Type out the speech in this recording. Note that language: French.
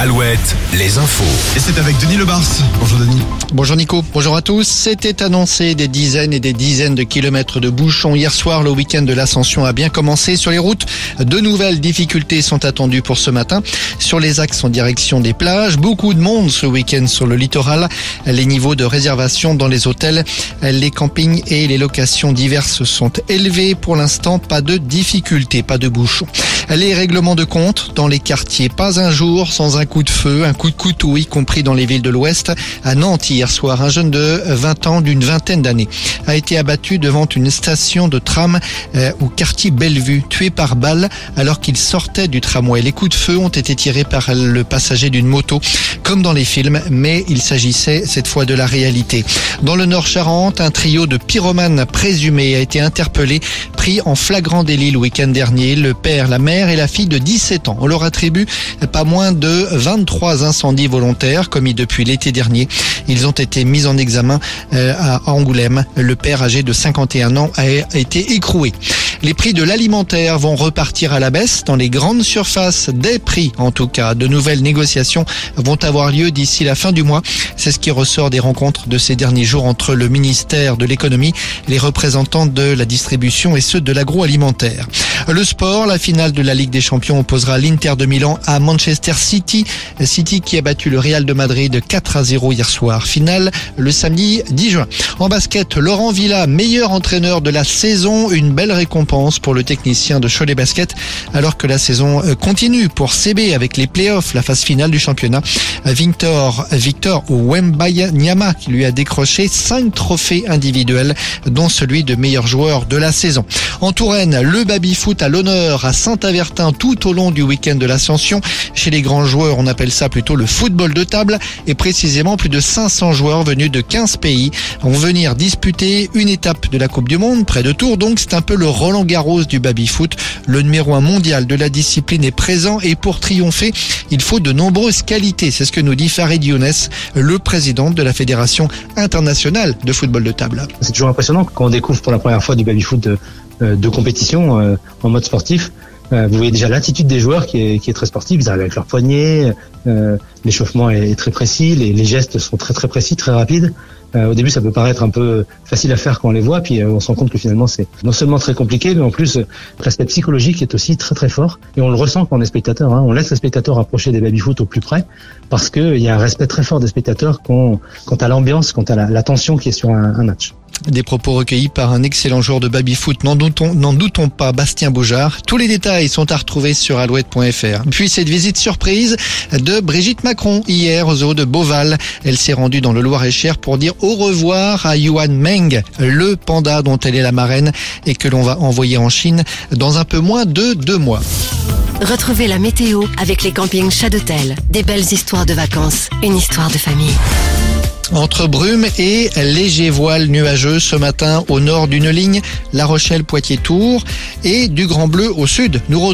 Alouette, les infos. Et c'est avec Denis Lebars. Bonjour Denis. Bonjour Nico, bonjour à tous. C'était annoncé des dizaines et des dizaines de kilomètres de bouchons hier soir. Le week-end de l'ascension a bien commencé sur les routes. De nouvelles difficultés sont attendues pour ce matin. Sur les axes en direction des plages, beaucoup de monde ce week-end sur le littoral. Les niveaux de réservation dans les hôtels, les campings et les locations diverses sont élevés. Pour l'instant, pas de difficultés, pas de bouchons. Les règlements de compte dans les quartiers, pas un jour sans un coup de feu, un coup de couteau, y compris dans les villes de l'Ouest. À Nantes, hier soir, un jeune de 20 ans d'une vingtaine d'années a été abattu devant une station de tram euh, au quartier Bellevue, tué par balle alors qu'il sortait du tramway. Les coups de feu ont été tirés par le passager d'une moto, comme dans les films, mais il s'agissait cette fois de la réalité. Dans le Nord Charente, un trio de pyromanes présumés a été interpellé, pris en flagrant délit le week-end dernier. Le père, la mère et la fille de 17 ans. On leur attribue pas moins de 23 incendies volontaires commis depuis l'été dernier. Ils ont été mis en examen euh, à Angoulême. Le père âgé de 51 ans a été écroué. Les prix de l'alimentaire vont repartir à la baisse dans les grandes surfaces. Des prix, en tout cas, de nouvelles négociations vont avoir lieu d'ici la fin du mois. C'est ce qui ressort des rencontres de ces derniers jours entre le ministère de l'économie, les représentants de la distribution et ceux de l'agroalimentaire. Le sport, la finale de la Ligue des Champions opposera l'Inter de Milan à Manchester City. City qui a battu le Real de Madrid 4 à 0 hier soir. Finale le samedi 10 juin. En basket, Laurent Villa, meilleur entraîneur de la saison. Une belle récompense pour le technicien de Cholet Basket alors que la saison euh, continue pour CB avec les playoffs, la phase finale du championnat. Victor, Victor Wembanyama qui lui a décroché 5 trophées individuels dont celui de meilleur joueur de la saison. En Touraine, le baby-foot à l'honneur à Saint-Avertin tout au long du week-end de l'Ascension. Chez les grands joueurs, on appelle ça plutôt le football de table et précisément plus de 500 joueurs venus de 15 pays vont venir disputer une étape de la Coupe du Monde près de Tours. Donc c'est un peu le Roland Garros du baby-foot. Le numéro un mondial de la discipline est présent et pour triompher, il faut de nombreuses qualités. C'est ce que nous dit Farid Younes, le président de la Fédération internationale de football de table. C'est toujours impressionnant quand on découvre pour la première fois du baby-foot de, euh, de compétition euh, en mode sportif. Euh, vous voyez déjà l'attitude des joueurs qui est, qui est très sportive. Ils arrivent avec leurs poignets, l'échauffement est très précis, les, les, gestes sont très très précis, très rapides. au début, ça peut paraître un peu facile à faire quand on les voit, puis on se rend compte que finalement c'est non seulement très compliqué, mais en plus l'aspect psychologique est aussi très très fort. Et on le ressent quand on est spectateur. Hein. On laisse les spectateurs approcher des baby-foot au plus près, parce qu'il y a un respect très fort des spectateurs quant, quant à l'ambiance, quant à la, la, tension qui est sur un, un match. Des propos recueillis par un excellent joueur de baby-foot, n'en doutons, pas, Bastien Boujard. Tous les détails sont à retrouver sur alouette.fr. Puis cette visite surprise de Brigitte Macron hier au zoo de Beauval. Elle s'est rendue dans le Loir-et-Cher pour dire au revoir à Yuan Meng, le panda dont elle est la marraine et que l'on va envoyer en Chine dans un peu moins de deux mois. Retrouvez la météo avec les campings Chadotel. Des belles histoires de vacances, une histoire de famille. Entre brume et léger voile nuageux ce matin au nord d'une ligne, La Rochelle-Poitiers-Tours et du Grand Bleu au sud. Nous retrouvons